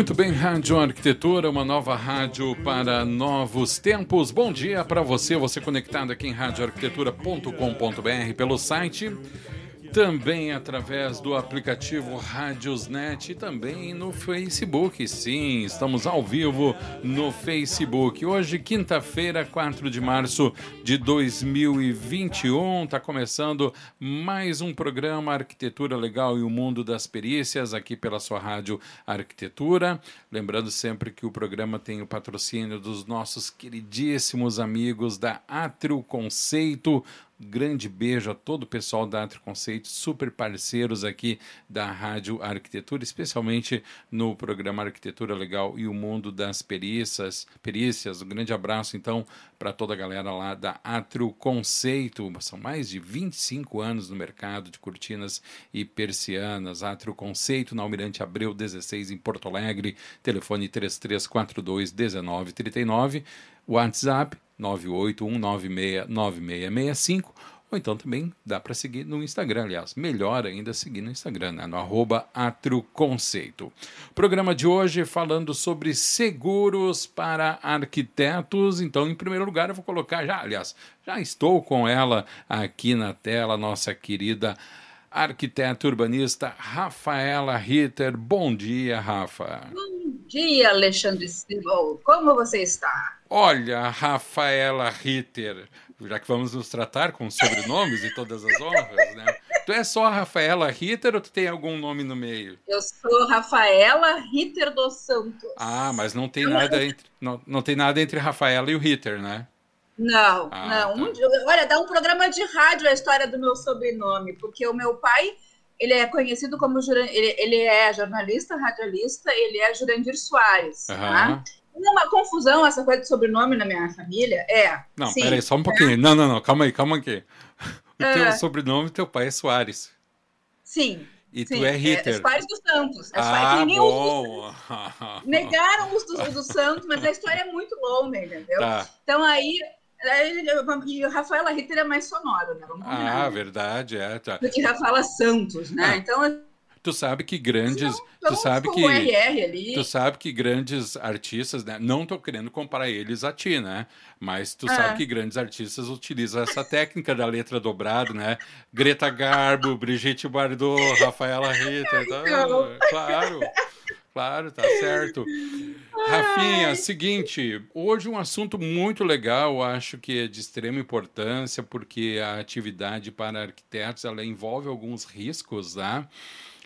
Muito bem, Rádio Arquitetura, uma nova rádio para novos tempos. Bom dia para você, você conectado aqui em radioarquitetura.com.br pelo site também através do aplicativo Radiosnet e também no Facebook. Sim, estamos ao vivo no Facebook. Hoje, quinta-feira, 4 de março de 2021, está começando mais um programa Arquitetura Legal e o Mundo das Perícias aqui pela sua rádio Arquitetura. Lembrando sempre que o programa tem o patrocínio dos nossos queridíssimos amigos da Atrio Conceito grande beijo a todo o pessoal da Atrio Conceito, super parceiros aqui da Rádio Arquitetura, especialmente no programa Arquitetura Legal e o Mundo das Perícias. Perícias. Um grande abraço, então, para toda a galera lá da Atrio Conceito. São mais de 25 anos no mercado de cortinas e persianas. Atrio Conceito, na Almirante Abreu 16, em Porto Alegre. Telefone 3342 1939. WhatsApp 981969665 ou então também dá para seguir no Instagram, aliás, melhor ainda seguir no Instagram, né? no arroba Conceito. Programa de hoje falando sobre seguros para arquitetos. Então, em primeiro lugar, eu vou colocar já, aliás, já estou com ela aqui na tela, nossa querida arquiteta urbanista Rafaela Ritter. Bom dia, Rafa. Bom dia, Alexandre Silva. Como você está? Olha, Rafaela Ritter, já que vamos nos tratar com sobrenomes e todas as honras, né? Tu é só a Rafaela Ritter ou tu tem algum nome no meio? Eu sou Rafaela Ritter dos Santos. Ah, mas não tem nada entre não, não tem nada entre Rafaela e o Ritter, né? Não, ah, não. Tá. Um, olha, dá um programa de rádio a história do meu sobrenome, porque o meu pai ele é conhecido como ele, ele é jornalista, radialista, ele é Jurandir Soares, uhum. tá? uma confusão essa coisa de sobrenome na minha família. É. Não, sim, peraí, só um pouquinho. É. Não, não, não, calma aí, calma aqui. O é. teu sobrenome, teu pai é Soares. Sim. E sim, tu é Ritter. É, Soares dos Santos. É ah, bom. Negaram os dos, dos Santos, mas a história é muito longa, entendeu? Tá. Então aí e Rafaela Ritter é mais sonoro, né? Vamos ah, verdade, é. Tá. Do que Rafaela Santos, né? Ah. Então Tu sabe que grandes, não, tu sabe que tu sabe que grandes artistas, né? Não tô querendo comparar eles a ti, né? Mas tu sabe é. que grandes artistas utilizam essa técnica da letra dobrada, né? Greta Garbo, Brigitte Bardot, Rafaela Rita, tá? claro. Claro, tá certo. Rafinha, seguinte, hoje um assunto muito legal, acho que é de extrema importância, porque a atividade para arquitetos ela envolve alguns riscos, né?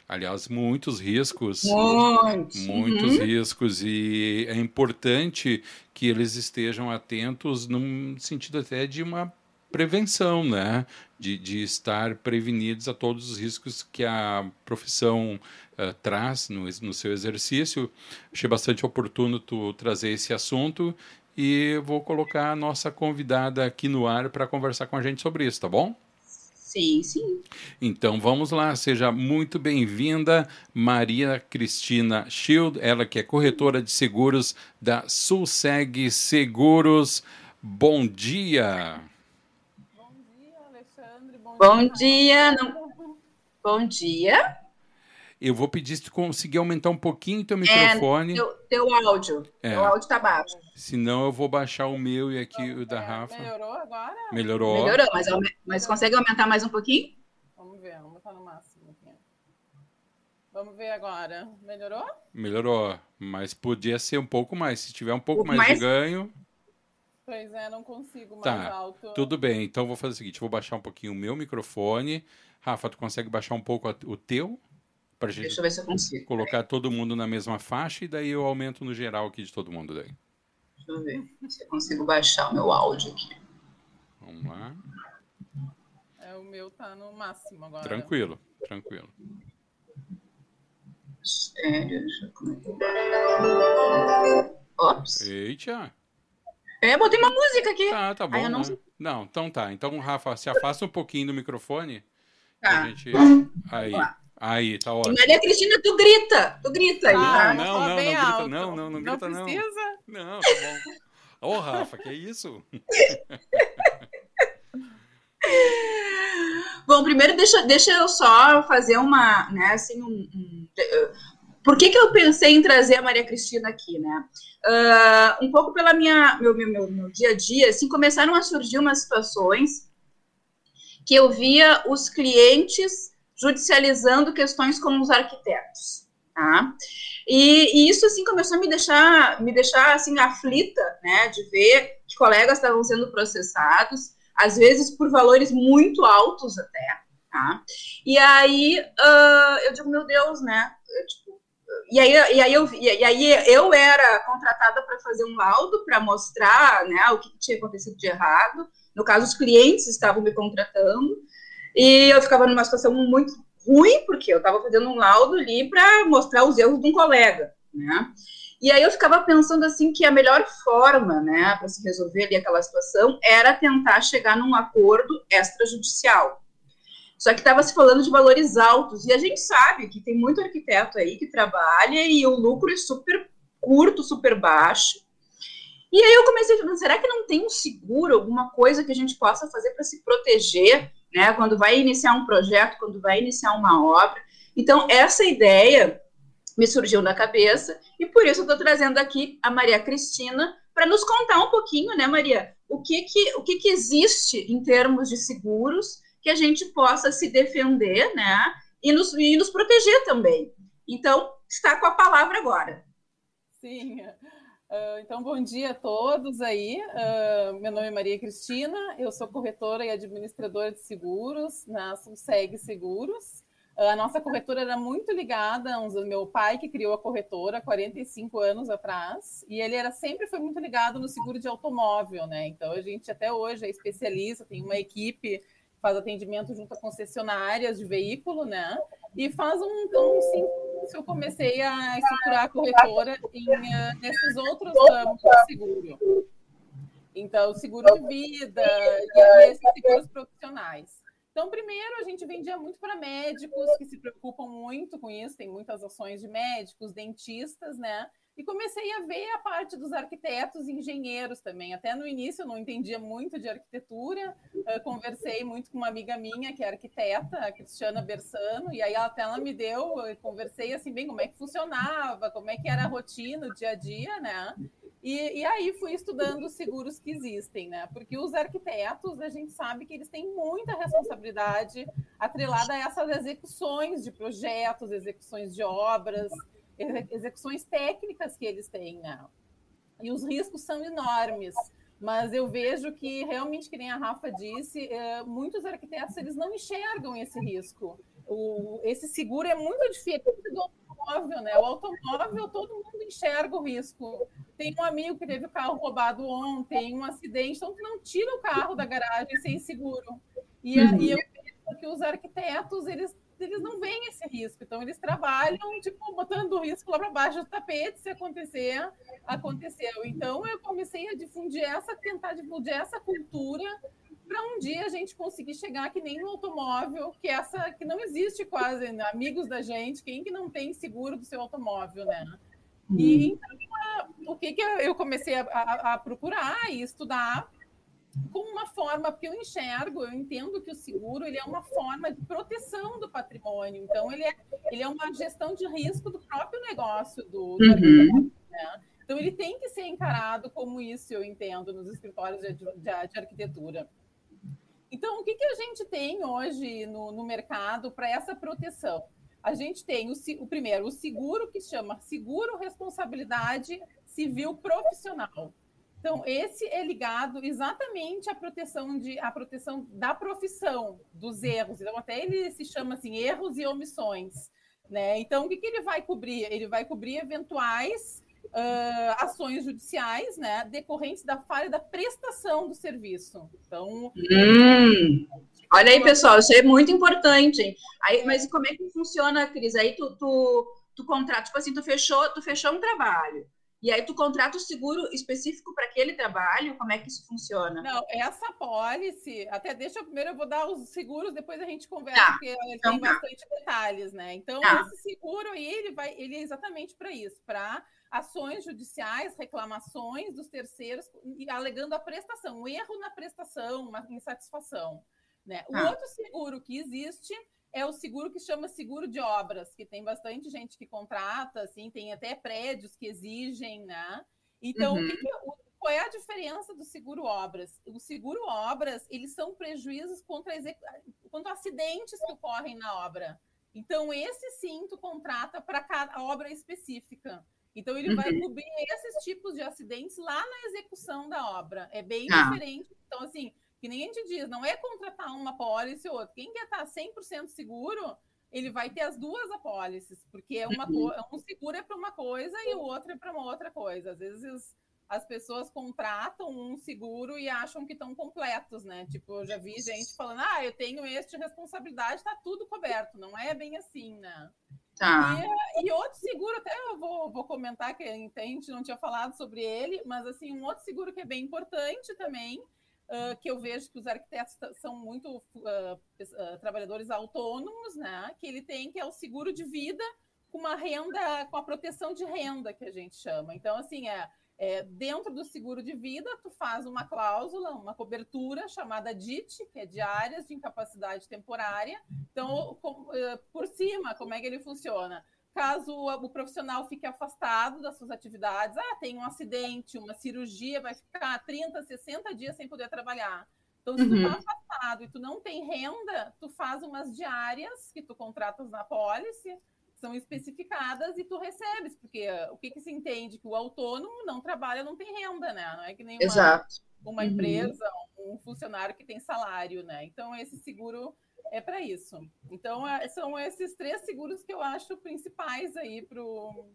Aliás, muitos riscos. Muitos. Muitos uhum. riscos. E é importante que eles estejam atentos num sentido até de uma prevenção, né? De, de estar prevenidos a todos os riscos que a profissão uh, traz no, no seu exercício. Achei bastante oportuno tu trazer esse assunto e vou colocar a nossa convidada aqui no ar para conversar com a gente sobre isso, tá bom? Sim, sim. Então vamos lá, seja muito bem-vinda, Maria Cristina Schild, ela que é corretora de seguros da Sulseg Seguros. Bom dia. Bom dia, Alexandre. Bom, Bom dia. dia. Não... Bom dia. Eu vou pedir se tu conseguir aumentar um pouquinho teu é, microfone. É, teu, teu áudio. É. Teu áudio tá baixo. Senão eu vou baixar o meu e aqui o da Rafa. Melhorou agora? Melhorou. Melhorou, mas, mas consegue aumentar mais um pouquinho? Vamos ver, vamos botar no máximo aqui. Vamos ver agora. Melhorou? Melhorou, mas podia ser um pouco mais. Se tiver um pouco, um pouco mais, mais, de ganho. Pois é, não consigo mais tá, alto. Tudo bem, então vou fazer o seguinte: vou baixar um pouquinho o meu microfone. Rafa, tu consegue baixar um pouco o teu? Pra gente Deixa eu ver se eu consigo. Colocar todo mundo na mesma faixa e daí eu aumento no geral aqui de todo mundo daí. Deixa eu ver se eu consigo baixar o meu áudio aqui. Vamos lá. meu tá no máximo agora. Tranquilo, tranquilo. Sério, Ops. Eita. É, botei uma música aqui. Tá, tá bom. Ai, não... Né? não... então tá. Então, Rafa, se afasta um pouquinho do microfone. Tá. Gente... Aí. Aí, tá ótimo. Maria Cristina, tu grita. Tu grita aí. Ah, não, não, não, não, grita, não, não, não grita, não. Precisa? Não, tá bom. Ô, oh, Rafa, que é isso? Bom, primeiro deixa, deixa eu só fazer uma, né, assim, um, um, por que, que eu pensei em trazer a Maria Cristina aqui, né? Uh, um pouco pela minha meu, meu, meu, meu dia a dia, assim, começaram a surgir umas situações que eu via os clientes judicializando questões como os arquitetos, tá? E, e, isso assim começou a me deixar me deixar assim aflita, né, de ver que colegas estavam sendo processados às vezes por valores muito altos até, tá? E aí uh, eu digo, meu Deus, né? Eu, tipo, e aí, e aí, eu, e aí eu era contratada para fazer um laudo para mostrar né, o que tinha acontecido de errado. No caso, os clientes estavam me contratando e eu ficava numa situação muito ruim, porque eu estava fazendo um laudo ali para mostrar os erros de um colega, né? E aí eu ficava pensando assim que a melhor forma, né, para se resolver ali aquela situação era tentar chegar num acordo extrajudicial. Só que estava se falando de valores altos e a gente sabe que tem muito arquiteto aí que trabalha e o lucro é super curto, super baixo. E aí eu comecei a pensar, será que não tem um seguro, alguma coisa que a gente possa fazer para se proteger, né, quando vai iniciar um projeto, quando vai iniciar uma obra? Então, essa ideia me surgiu na cabeça e por isso estou trazendo aqui a Maria Cristina para nos contar um pouquinho, né, Maria, o que que, o que que existe em termos de seguros que a gente possa se defender, né, e nos, e nos proteger também. Então, está com a palavra agora. Sim. Uh, então, bom dia a todos aí. Uh, meu nome é Maria Cristina, eu sou corretora e administradora de seguros na Sulseg Seguros. A nossa corretora era muito ligada ao meu pai, que criou a corretora 45 anos atrás, e ele era sempre foi muito ligado no seguro de automóvel, né? Então a gente até hoje é especialista, tem uma equipe faz atendimento junto a concessionárias de veículo, né? E faz um então sim, eu comecei a estruturar a corretora em, uh, nesses outros ramos de seguro. Então, seguro de vida e esses seguros profissionais. Então, primeiro, a gente vendia muito para médicos que se preocupam muito com isso, tem muitas ações de médicos, dentistas, né? E comecei a ver a parte dos arquitetos e engenheiros também. Até no início eu não entendia muito de arquitetura, eu conversei muito com uma amiga minha que é arquiteta, a Cristiana Bersano, e aí até ela me deu, eu conversei assim bem como é que funcionava, como é que era a rotina, o dia a dia, né? E, e, aí fui estudando os seguros que existem, né? Porque os arquitetos, a gente sabe que eles têm muita responsabilidade atrelada a essas execuções de projetos, execuções de obras, execuções técnicas que eles têm, né? E os riscos são enormes. Mas eu vejo que realmente, que nem a Rafa disse, é, muitos arquitetos eles não enxergam esse risco. O, esse seguro é muito diferente do automóvel, né? O automóvel todo mundo enxerga o risco. Tem um amigo que teve o carro roubado ontem, um acidente, então tu não tira o carro da garagem sem seguro. E, uhum. e eu vejo que os arquitetos, eles, eles não veem esse risco, então eles trabalham, tipo, botando o risco lá para baixo do tapete, se acontecer, aconteceu. Então eu comecei a difundir essa, tentar difundir essa cultura para um dia a gente conseguir chegar que nem no automóvel, que essa que não existe quase, né? amigos da gente, quem que não tem seguro do seu automóvel, né? E uhum. então, o que, que eu comecei a, a, a procurar e estudar como uma forma, porque eu enxergo, eu entendo que o seguro ele é uma forma de proteção do patrimônio. Então, ele é, ele é uma gestão de risco do próprio negócio do, do uhum. né? Então, ele tem que ser encarado como isso, eu entendo, nos escritórios de, de, de arquitetura. Então, o que, que a gente tem hoje no, no mercado para essa proteção? a gente tem o, o, primeiro, o seguro que chama seguro responsabilidade civil profissional. Então, esse é ligado exatamente à proteção de à proteção da profissão, dos erros. Então, até ele se chama assim, erros e omissões. Né? Então, o que, que ele vai cobrir? Ele vai cobrir eventuais uh, ações judiciais né, decorrentes da falha da prestação do serviço. Então, hum. Olha aí, pessoal, isso é muito importante. Aí, mas como é que funciona, Cris? Aí tu, tu, tu contrata, tipo assim, tu fechou, tu fechou um trabalho. E aí tu contrata o seguro específico para aquele trabalho? Como é que isso funciona? Não, essa policy, até deixa eu primeiro eu vou dar os seguros, depois a gente conversa, tá. porque então, tem tá. bastante detalhes, né? Então, tá. esse seguro aí, ele vai, ele é exatamente para isso, para ações judiciais, reclamações dos terceiros, alegando a prestação, um erro na prestação, uma insatisfação. Né? O ah. outro seguro que existe é o seguro que chama seguro de obras, que tem bastante gente que contrata, assim, tem até prédios que exigem, né? Então, uhum. que que, o, qual é a diferença do seguro obras? O seguro obras, eles são prejuízos contra, contra acidentes que ocorrem na obra. Então, esse sim tu contrata para cada obra específica. Então, ele uhum. vai cobrir esses tipos de acidentes lá na execução da obra. É bem ah. diferente. Então, assim, que nem a gente diz, não é contratar uma apólice ou outra. Quem quer estar 100% seguro, ele vai ter as duas apólices, porque é uma uhum. um seguro é para uma coisa e o outro é para uma outra coisa. Às vezes as pessoas contratam um seguro e acham que estão completos, né? Tipo, eu já vi gente falando, ah, eu tenho este responsabilidade, está tudo coberto. Não é bem assim, né? Tá. E, e, outro seguro, até eu vou, vou comentar que a gente não tinha falado sobre ele, mas assim, um outro seguro que é bem importante também uh, que eu vejo que os arquitetos são muito uh, trabalhadores autônomos, né? Que ele tem, que é o seguro de vida com uma renda, com a proteção de renda, que a gente chama. Então, assim, é, é, dentro do seguro de vida, tu faz uma cláusula, uma cobertura chamada DIT, que é de áreas de incapacidade temporária. Então, com, por cima, como é que ele funciona? Caso o profissional fique afastado das suas atividades, ah, tem um acidente, uma cirurgia, vai ficar 30, 60 dias sem poder trabalhar. Então, se uhum. tu tá afastado e tu não tem renda, tu faz umas diárias que tu contratas na pólice, são especificadas e tu recebes, porque o que, que se entende? Que o autônomo não trabalha, não tem renda, né? Não é que nem uma, uma uhum. empresa, um funcionário que tem salário, né? Então, esse seguro é para isso. Então, é, são esses três seguros que eu acho principais aí para o.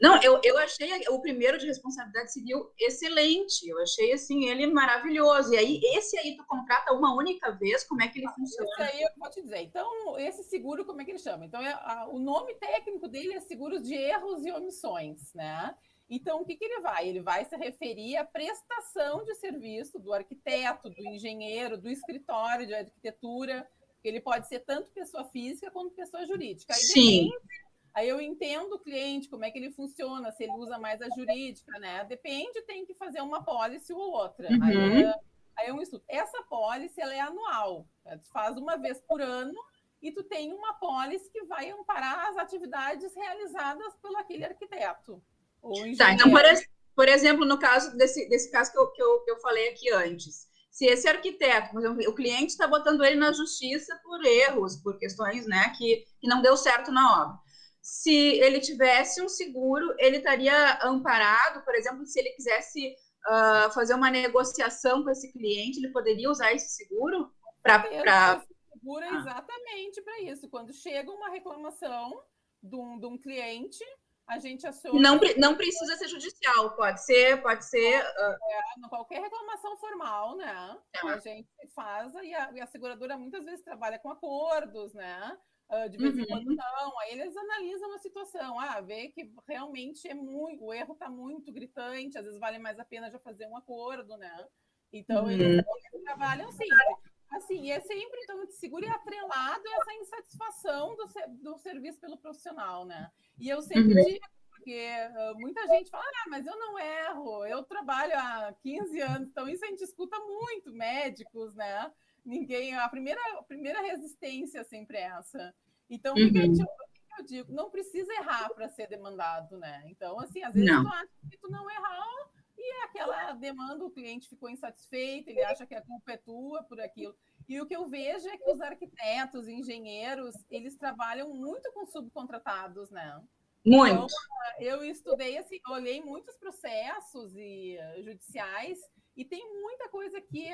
Não, eu, eu achei o primeiro de responsabilidade civil excelente. Eu achei assim ele maravilhoso. E aí, esse aí tu contrata uma única vez, como é que ele funciona? Esse aí eu vou te dizer. Então, esse seguro, como é que ele chama? Então, é, a, o nome técnico dele é seguros de erros e omissões, né? Então, o que, que ele vai? Ele vai se referir à prestação de serviço do arquiteto, do engenheiro, do escritório de arquitetura, ele pode ser tanto pessoa física quanto pessoa jurídica. Aí, Sim. Depende, aí eu entendo o cliente, como é que ele funciona, se ele usa mais a jurídica, né? Depende, tem que fazer uma pólice ou outra. Uhum. Aí, é, aí é um estudo. Essa pólice, ela é anual. Né? Tu faz uma vez por ano e tu tem uma pólice que vai amparar as atividades realizadas pelo aquele arquiteto. Tá, então, por, por, exemplo, no caso desse, desse caso que eu, que, eu, que eu falei aqui antes, se esse arquiteto, por exemplo, o cliente está botando ele na justiça por erros, por questões né, que, que não deu certo na obra. Se ele tivesse um seguro, ele estaria amparado, por exemplo, se ele quisesse uh, fazer uma negociação com esse cliente, ele poderia usar esse seguro para. Seguro é exatamente para isso. Quando chega uma reclamação de um, de um cliente, a gente aciona. Não, não precisa ser judicial, pode ser, pode ser. Uh... É, qualquer reclamação formal, né? É. A gente faz e a, e a, seguradora muitas vezes trabalha com acordos, né? Uh, de vez em uhum. quando não. Aí eles analisam a situação, ah, vê que realmente é muito, o erro está muito gritante, às vezes vale mais a pena já fazer um acordo, né? Então uhum. eles, eles trabalham sim. Assim, é sempre, então, de seguro e atrelado essa insatisfação do, do serviço pelo profissional, né? E eu sempre uhum. digo, porque uh, muita gente fala, ah, mas eu não erro, eu trabalho há 15 anos, então isso a gente escuta muito, médicos, né? Ninguém, a primeira, a primeira resistência sempre é essa. Então, uhum. o, que o que eu digo? Não precisa errar para ser demandado, né? Então, assim, às vezes não. tu acha que tu não errar, e é aquela demanda, o cliente ficou insatisfeito, ele acha que a culpa é tua por aquilo. E o que eu vejo é que os arquitetos, engenheiros, eles trabalham muito com subcontratados, né? Muito. Então, eu estudei, assim, olhei muitos processos e judiciais e tem muita coisa que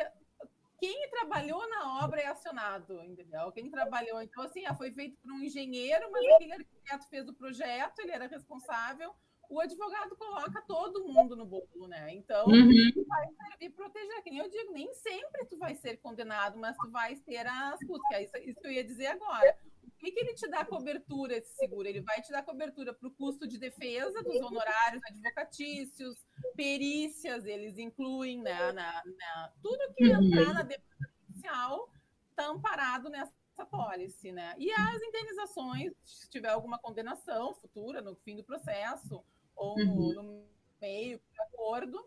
quem trabalhou na obra é acionado, entendeu? Quem trabalhou, então assim, ah, foi feito por um engenheiro, mas aquele arquiteto fez o projeto, ele era responsável, o advogado coloca todo mundo no bolo, né? Então, uhum. vai servir proteger. Que nem eu digo, nem sempre tu vai ser condenado, mas tu vai ter as custas. É isso, isso que eu ia dizer agora. O que, que ele te dá cobertura, esse seguro? Ele vai te dar cobertura para o custo de defesa dos honorários advocatícios, perícias, eles incluem, né? Na, na tudo que uhum. entrar na defesa judicial está amparado nessa essa policy, né? E as indenizações, se tiver alguma condenação futura no fim do processo, ou uhum. no, meio do acordo,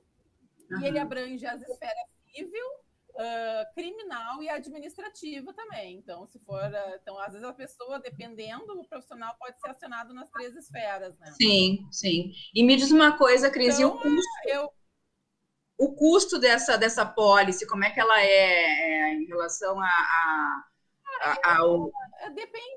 uhum. e ele abrange as esferas civil, uh, criminal e administrativa também. Então, se for, uh, então às vezes a pessoa, dependendo do profissional, pode ser acionado nas três esferas, né? Sim, sim. E me diz uma coisa, Cris, então, e o então, custo? Eu... O custo dessa, dessa pólice, como é que ela é, é em relação a, a, a, ao... Depende do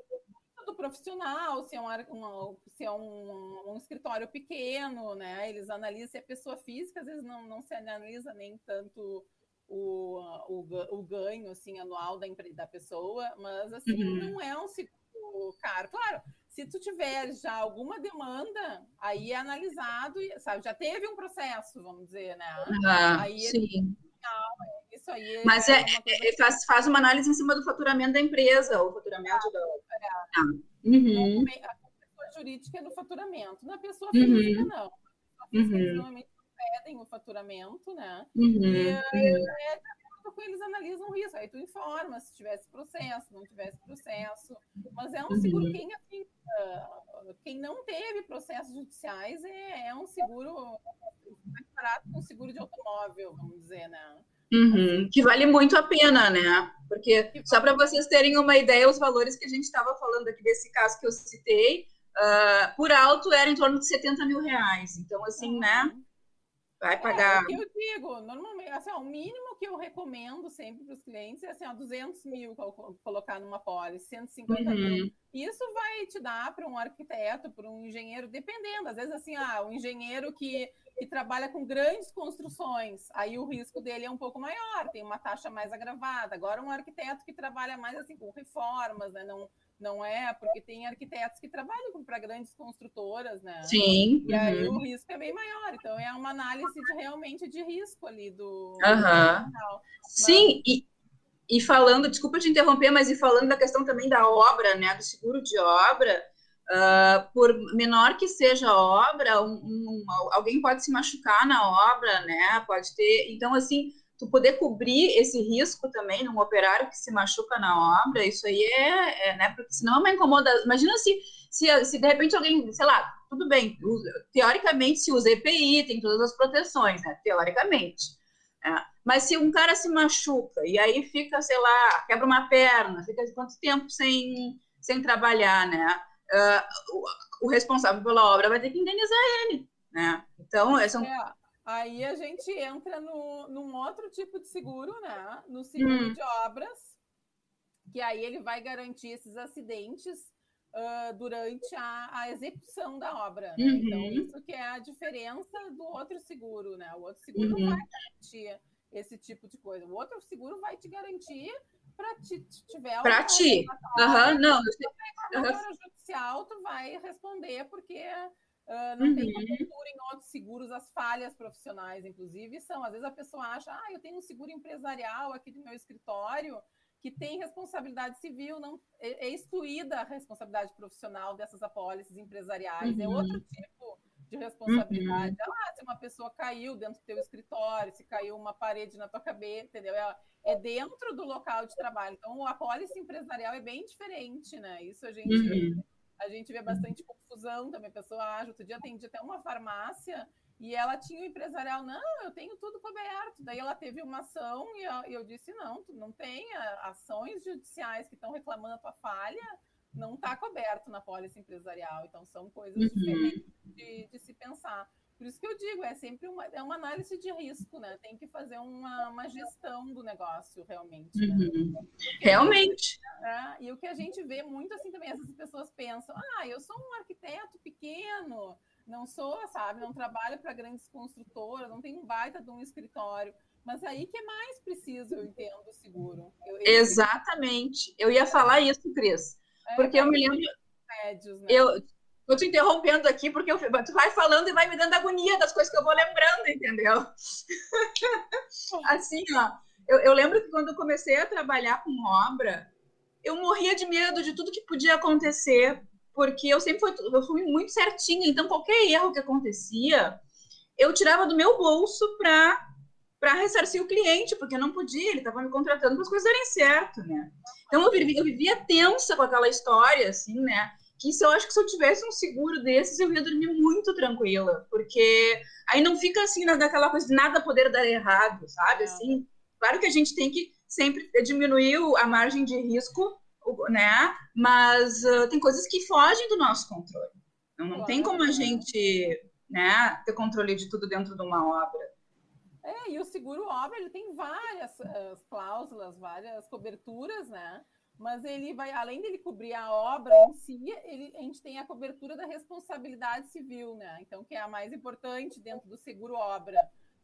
profissional, se é, um, se é um, um, escritório pequeno, né? Eles analisam se é pessoa física, às vezes não, não se analisa nem tanto o, o, o ganho assim, anual da, da pessoa, mas assim, uhum. não é um seguro caro. Claro, se tu tiver já alguma demanda, aí é analisado, sabe? Já teve um processo, vamos dizer, né? Ah, aí sim. É, isso aí é Mas é, é, faz, faz uma análise em cima do faturamento da empresa, o faturamento ah, da. Ah. Uhum. A pessoa jurídica é no faturamento, na pessoa uhum. física, uhum. não. A pessoa física, uhum. pedem o faturamento, né? Uhum. E, é, é, eles analisam o risco. Aí tu informa se tivesse processo, não tivesse processo. Mas é um seguro, uhum. quem, assim, uh, quem não teve processos judiciais é, é um seguro mais barato que um seguro de automóvel, vamos dizer, né? Uhum, que vale muito a pena, né? Porque, só para vocês terem uma ideia, os valores que a gente estava falando aqui desse caso que eu citei, uh, por alto era em torno de 70 mil reais. Então, assim, né? Vai pagar. É, o que eu digo, normalmente, assim, ó, o mínimo que eu recomendo sempre para os clientes é assim, ó, 200 mil colocar numa pólice, 150 uhum. mil. Isso vai te dar para um arquiteto, para um engenheiro, dependendo. Às vezes, assim, ah, um engenheiro que, que trabalha com grandes construções, aí o risco dele é um pouco maior, tem uma taxa mais agravada. Agora, um arquiteto que trabalha mais assim com reformas, né? Não, não é, porque tem arquitetos que trabalham para grandes construtoras, né? Sim. E aí uhum. o risco é bem maior. Então é uma análise de, realmente de risco ali do. Uhum. do Sim, e, e falando, desculpa te interromper, mas e falando da questão também da obra, né? Do seguro de obra. Uh, por menor que seja a obra, um, um, alguém pode se machucar na obra, né? Pode ter. Então, assim, tu poder cobrir esse risco também num operário que se machuca na obra, isso aí é, é né, porque senão é uma incomodação. Imagina se, se, se de repente alguém, sei lá, tudo bem, teoricamente se usa EPI, tem todas as proteções, né, teoricamente. É. Mas se um cara se machuca e aí fica, sei lá, quebra uma perna, fica quanto tempo sem, sem trabalhar, né? Uh, o, o, responsável pela obra vai ter que indenizar ele, né? Então, são, é. Aí a gente entra no, num outro tipo de seguro, né? No seguro hum. de obras, que aí ele vai garantir esses acidentes uh, durante a, a, execução da obra. Né? Uhum. Então, isso que é a diferença do outro seguro, né? O outro seguro uhum. não vai garantir esse tipo de coisa. O outro seguro vai te garantir para ti tiver para ti. Aham, uhum, não. Uhum. judicial tu vai responder porque Uh, não uhum. tem cobertura em outros seguros, as falhas profissionais, inclusive, são. Às vezes a pessoa acha, ah, eu tenho um seguro empresarial aqui do meu escritório que tem responsabilidade civil, não é, é excluída a responsabilidade profissional dessas apólices empresariais. Uhum. É outro uhum. tipo de responsabilidade. Uhum. Ah, se uma pessoa caiu dentro do teu escritório, se caiu uma parede na tua cabeça, entendeu? É, é dentro do local de trabalho. Então, a apólice empresarial é bem diferente, né? Isso a gente uhum a gente vê bastante confusão também. A pessoa acha, outro dia atendi até uma farmácia e ela tinha o um empresarial, não, eu tenho tudo coberto. Daí ela teve uma ação e eu, eu disse, não, tu não tem ações judiciais que estão reclamando a tua falha, não está coberto na pólice empresarial. Então são coisas uhum. diferentes de, de se pensar. Por isso que eu digo, é sempre uma, é uma análise de risco, né? Tem que fazer uma, uma gestão do negócio, realmente. Né? Uhum. Realmente. É, e o que a gente vê muito assim também, essas pessoas pensam, ah, eu sou um arquiteto pequeno, não sou, sabe, não trabalho para grandes construtoras, não tenho um baita de um escritório. Mas aí que é mais preciso, eu entendo, o seguro. Eu, eu... Exatamente. Eu ia falar isso, Cris. É, porque eu me lembro. Médios, né? Eu Tô te interrompendo aqui porque eu, tu vai falando e vai me dando agonia das coisas que eu vou lembrando, entendeu? assim, ó, eu, eu lembro que quando eu comecei a trabalhar com obra, eu morria de medo de tudo que podia acontecer, porque eu sempre fui, eu fui muito certinha, então qualquer erro que acontecia, eu tirava do meu bolso para para ressarcir o cliente, porque não podia, ele estava me contratando para as coisas darem certo, né? Então eu vivia, eu vivia tensa com aquela história, assim, né? Que se eu acho que se eu tivesse um seguro desses, eu ia dormir muito tranquila, porque aí não fica assim naquela coisa de nada poder dar errado, sabe? Assim, claro que a gente tem que sempre diminuir a margem de risco, né? Mas uh, tem coisas que fogem do nosso controle. Não, não tem como a gente, né, ter controle de tudo dentro de uma obra. É, e o seguro obra ele tem várias uh, cláusulas, várias coberturas, né? Mas ele vai, além dele cobrir a obra em si, ele, a gente tem a cobertura da responsabilidade civil, né? Então, que é a mais importante dentro do seguro obra.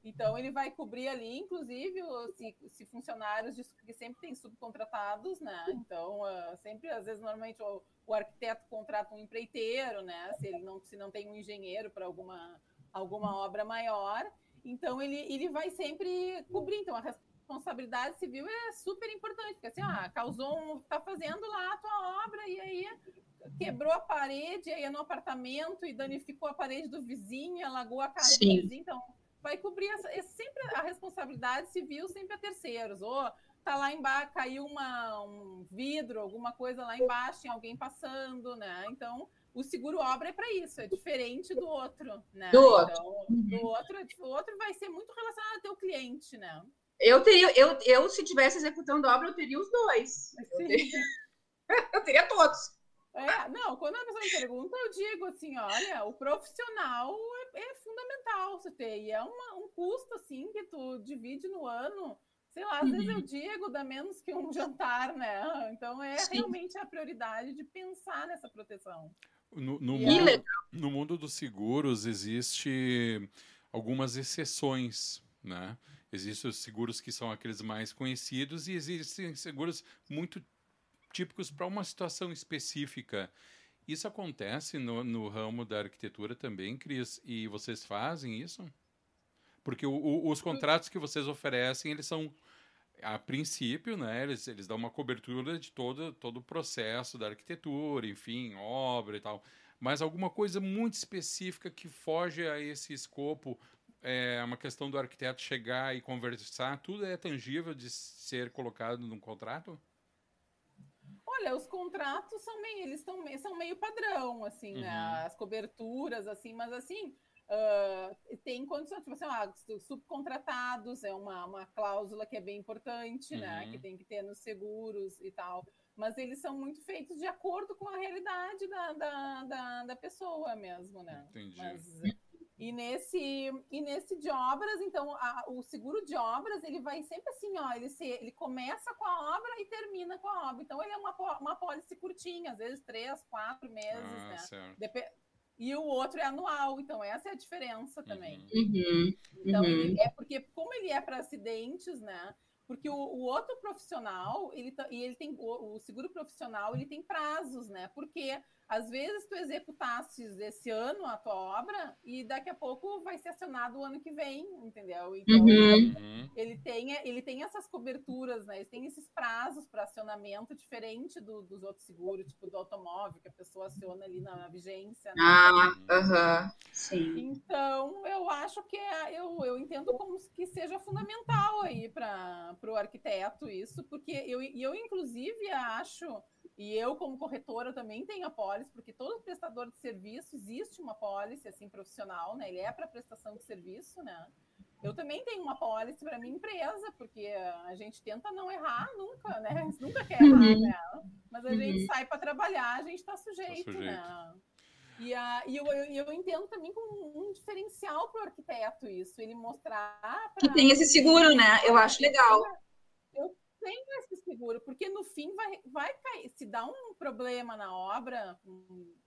Então, ele vai cobrir ali, inclusive, se, se funcionários que sempre tem subcontratados, né? Então, uh, sempre, às vezes, normalmente, o, o, arquiteto contrata um empreiteiro, né? Se ele não, se não tem um engenheiro para alguma, alguma obra maior. Então, ele, ele vai sempre cobrir. Então, a responsabilidade civil é super importante, porque assim, ah, causou um. está fazendo lá a tua obra e aí quebrou a parede, aí é no apartamento e danificou a parede do vizinho, alagou a casa Sim. do vizinho. Então, vai cobrir essa, é sempre a responsabilidade civil sempre a terceiros. Ou tá lá embaixo, caiu uma, um vidro, alguma coisa lá embaixo, tem alguém passando, né? Então, o seguro obra é para isso, é diferente do outro, né? Do outro. Então, do outro, o outro vai ser muito relacionado ao teu cliente, né? Eu teria, eu, eu se tivesse executando obra, eu teria os dois. Eu teria, eu teria todos. É, não, quando a pessoa me pergunta, eu digo assim, olha, o profissional é, é fundamental você ter, e é uma, um custo, assim, que tu divide no ano, sei lá, às uhum. vezes eu digo, dá menos que um jantar, né? Então é Sim. realmente a prioridade de pensar nessa proteção. No, no, mundo, no mundo dos seguros existe algumas exceções, né? Existem os seguros que são aqueles mais conhecidos e existem seguros muito típicos para uma situação específica. Isso acontece no, no, ramo da arquitetura também, Cris? E vocês fazem isso? Porque o, o, os contratos que vocês oferecem, eles são, a princípio, né, eles, eles dão uma cobertura de todo, todo o processo da arquitetura, enfim, obra e tal. Mas alguma coisa muito específica que foge a esse escopo, é uma questão do arquiteto chegar e conversar, tudo é tangível de ser colocado num contrato? Olha, os contratos são meio, eles estão são meio padrão, assim, né? uhum. né? As coberturas, assim, mas assim, uh, tem condições, tipo assim, ah, subcontratados é uma, uma cláusula que é bem importante, uhum. né? Que tem que ter nos seguros e tal. Mas eles são muito feitos de acordo com a realidade da, da, da, da pessoa mesmo, né? Entendi. Mas, e nesse, e nesse de obras, então, a, o seguro de obras, ele vai sempre assim, ó, ele, se, ele começa com a obra e termina com a obra. Então, ele é uma, uma pólice curtinha, às vezes três, quatro meses, ah, né? Certo. Dep e o outro é anual, então essa é a diferença também. Uhum. uhum. Então, uhum. Ele é porque, como ele é para acidentes, né? Porque o, o, outro profissional, ele, e ele tem o, o seguro profissional, ele tem prazos, né? Porque às vezes tu executasses esse ano a tua obra e daqui a pouco vai ser acionado o ano que vem, entendeu? Então uhum. uhum. ele tem ele tem essas coberturas, né? Ele tem esses prazos para acionamento diferente do, dos outros seguros, tipo do automóvel que a pessoa aciona ali na, na vigência. Né? Ah, aham, sim. Então eu acho que é, eu, eu entendo como que seja fundamental aí para o arquiteto isso, porque eu eu inclusive acho e eu, como corretora, também tenho a pólice, porque todo prestador de serviço existe uma pólice assim profissional, né? Ele é para prestação de serviço, né? Eu também tenho uma pólice para minha empresa, porque a gente tenta não errar nunca, né? A gente nunca quer errar, uhum. né? Mas a uhum. gente sai para trabalhar, a gente está sujeito, tá sujeito, né? E, a, e eu, eu, eu, entendo também como um diferencial para o arquiteto isso, ele mostrar. Pra... Que tem esse seguro, né? Eu acho legal. Eu tenho esse seguro, porque no fim vai, vai cair. Se dá um problema na obra,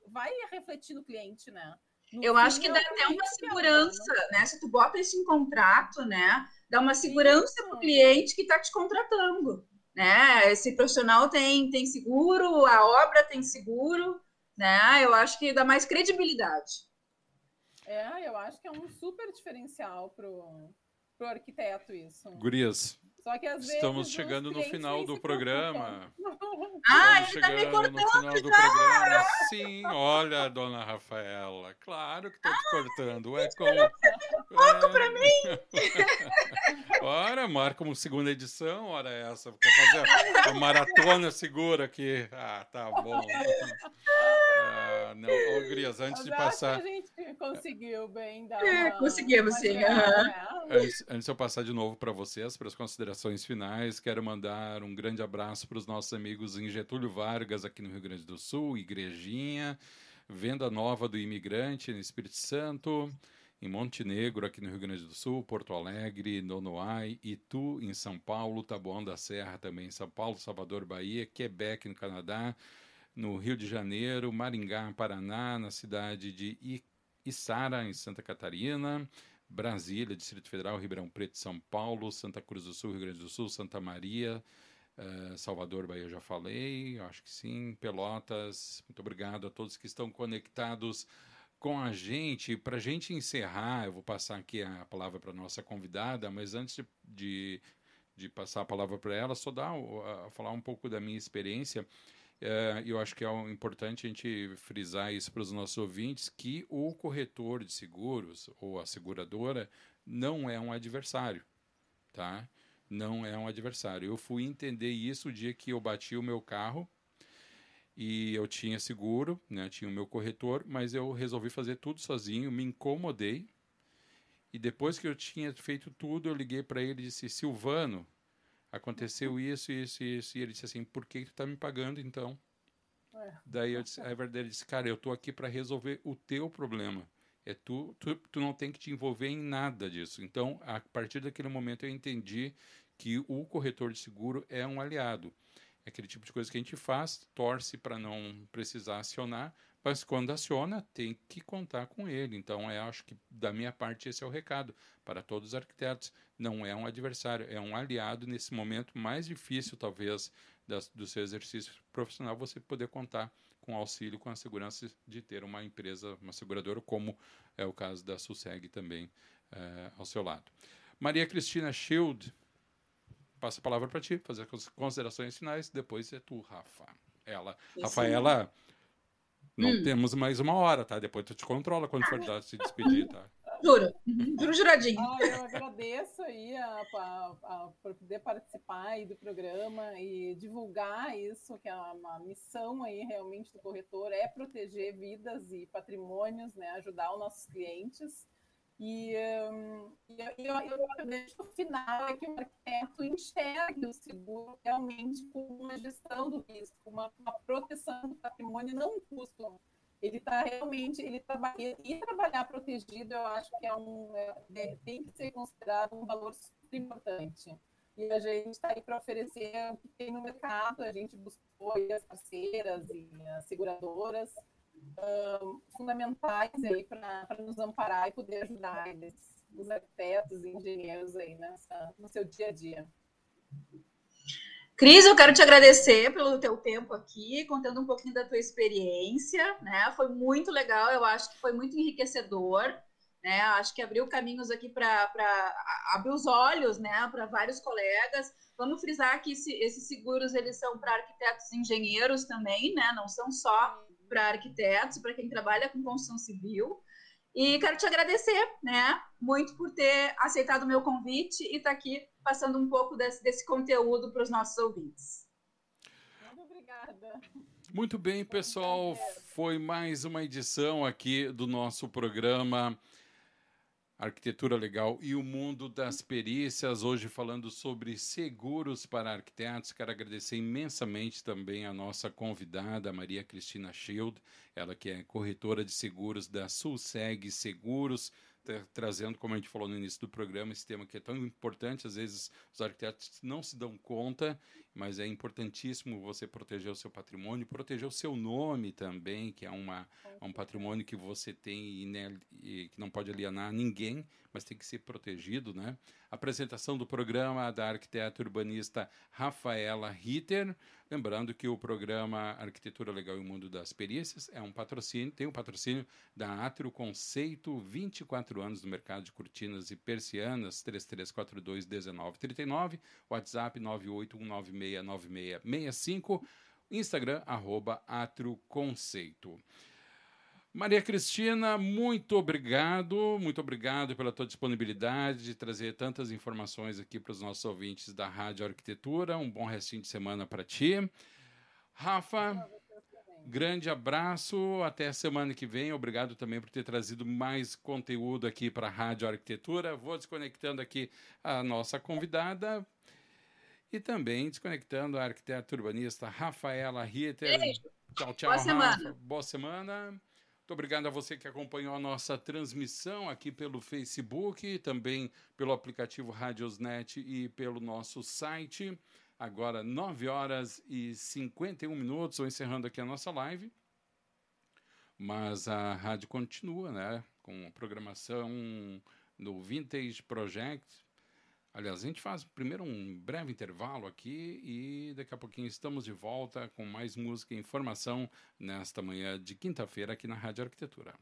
vai refletir no cliente, né? No eu acho que dá até uma segurança, né? Se tu bota isso em contrato, né? Dá uma segurança para o cliente que está te contratando, né? Esse profissional tem, tem seguro, a obra tem seguro, né? Eu acho que dá mais credibilidade. É, eu acho que é um super diferencial pro, pro arquiteto isso. Gurias, só que às Estamos vezes, chegando no final do programa. Ah, ele tá me cortando já. Programa. Sim, olha, dona Rafaela. Claro que tô te ah, cortando. É com... Foco é... pra mim! ora, marca uma segunda edição, ora essa. Quer fazer uma maratona segura aqui. Ah, tá bom. Ah, não, ô, Grias, antes Mas de passar. a gente conseguiu bem dar. É, uma... conseguimos, sim. Uhum. Antes, antes de eu passar de novo para vocês, para as considerações finais, quero mandar um grande abraço para os nossos amigos em Getúlio Vargas, aqui no Rio Grande do Sul, Igrejinha, Venda Nova do Imigrante, no Espírito Santo, em Montenegro, aqui no Rio Grande do Sul, Porto Alegre, Nonoai, Itu, em São Paulo, Taboão da Serra, também em São Paulo, Salvador, Bahia, Quebec, no Canadá, no Rio de Janeiro, Maringá, Paraná, na cidade de Içara, em Santa Catarina, Brasília, Distrito Federal, Ribeirão Preto, São Paulo, Santa Cruz do Sul, Rio Grande do Sul, Santa Maria, uh, Salvador, Bahia, já falei, acho que sim, Pelotas. Muito obrigado a todos que estão conectados com a gente. Para a gente encerrar, eu vou passar aqui a palavra para nossa convidada, mas antes de, de, de passar a palavra para ela, só dar, uh, falar um pouco da minha experiência. É, eu acho que é importante a gente frisar isso para os nossos ouvintes, que o corretor de seguros ou a seguradora não é um adversário, tá? Não é um adversário. Eu fui entender isso o dia que eu bati o meu carro e eu tinha seguro, né? Tinha o meu corretor, mas eu resolvi fazer tudo sozinho, me incomodei. E depois que eu tinha feito tudo, eu liguei para ele e disse: Silvano, aconteceu isso, isso, isso. E ele disse assim, por que tu tá me pagando então? É. Daí eu disse, a verdade, disse, cara, eu tô aqui para resolver o teu problema. É tu, tu, tu não tem que te envolver em nada disso. Então, a partir daquele momento eu entendi que o corretor de seguro é um aliado. É aquele tipo de coisa que a gente faz, torce para não precisar acionar, mas quando aciona, tem que contar com ele. Então, eu acho que da minha parte esse é o recado para todos os arquitetos. Não é um adversário, é um aliado nesse momento mais difícil, talvez, das, do seu exercício profissional, você poder contar com auxílio, com a segurança de ter uma empresa, uma seguradora, como é o caso da Suseg também é, ao seu lado. Maria Cristina Schild, passa a palavra para ti, fazer as considerações finais, depois é tu, Rafa. Ela, Isso Rafaela, não hum. temos mais uma hora, tá? Depois tu te controla quando for dar se despedir, tá? Juro, uhum. juro juradinho. Ah, eu agradeço aí a, a, a, por poder participar aí do programa e divulgar isso, que é uma missão aí realmente do corretor, é proteger vidas e patrimônios, né? Ajudar os nossos clientes. E, um, eu, eu, acredito que o final é que o arquiteto enxergue o seguro realmente como uma gestão do risco, uma, uma proteção do patrimônio, não um custo. Ele está realmente, ele trabalha, e trabalhar protegido, eu acho que é um, é, tem que ser considerado um valor super importante. E a gente está aí para oferecer o que tem no mercado, a gente buscou as parceiras e as seguradoras, fundamentais aí para nos amparar e poder ajudar eles, os arquitetos e engenheiros aí nessa, no seu dia a dia. Cris, eu quero te agradecer pelo teu tempo aqui, contando um pouquinho da tua experiência, né? Foi muito legal, eu acho que foi muito enriquecedor, né? Acho que abriu caminhos aqui para abrir os olhos, né, para vários colegas. Vamos frisar que esse, esses seguros eles são para arquitetos e engenheiros também, né? Não são só para arquitetos, para quem trabalha com construção civil. E quero te agradecer, né, muito por ter aceitado o meu convite e estar tá aqui passando um pouco desse, desse conteúdo para os nossos ouvintes. Muito obrigada. Muito bem, pessoal. Foi mais uma edição aqui do nosso programa Arquitetura Legal e o Mundo das Perícias. Hoje falando sobre seguros para arquitetos. Quero agradecer imensamente também a nossa convidada, Maria Cristina Schild, ela que é corretora de seguros da Sulseg Seguros trazendo, como a gente falou no início do programa, esse tema que é tão importante, às vezes os arquitetos não se dão conta mas é importantíssimo você proteger o seu patrimônio, proteger o seu nome também, que é uma, é um patrimônio que você tem e, né, e, que não pode alienar ninguém, mas tem que ser protegido. Né? Apresentação do programa da arquiteta urbanista Rafaela Ritter. Lembrando que o programa Arquitetura Legal e o Mundo das Perícias é um patrocínio, tem o um patrocínio da Atrio Conceito, 24 anos no mercado de cortinas e persianas, 3342 1939, WhatsApp 981969665, Instagram, arroba Atrio Conceito. Maria Cristina, muito obrigado, muito obrigado pela tua disponibilidade de trazer tantas informações aqui para os nossos ouvintes da Rádio Arquitetura. Um bom restinho de semana para ti. Rafa, grande abraço, até semana que vem. Obrigado também por ter trazido mais conteúdo aqui para a Rádio Arquitetura. Vou desconectando aqui a nossa convidada e também desconectando a arquiteta urbanista Rafaela Ritter. Beijo. Tchau, tchau, Boa Rafa. semana. Boa semana. Muito obrigado a você que acompanhou a nossa transmissão aqui pelo Facebook, também pelo aplicativo Radiosnet e pelo nosso site. Agora, 9 horas e 51 minutos, estou encerrando aqui a nossa live. Mas a rádio continua, né? Com a programação no Vintage Project. Aliás, a gente faz primeiro um breve intervalo aqui e daqui a pouquinho estamos de volta com mais música e informação nesta manhã de quinta-feira aqui na Rádio Arquitetura.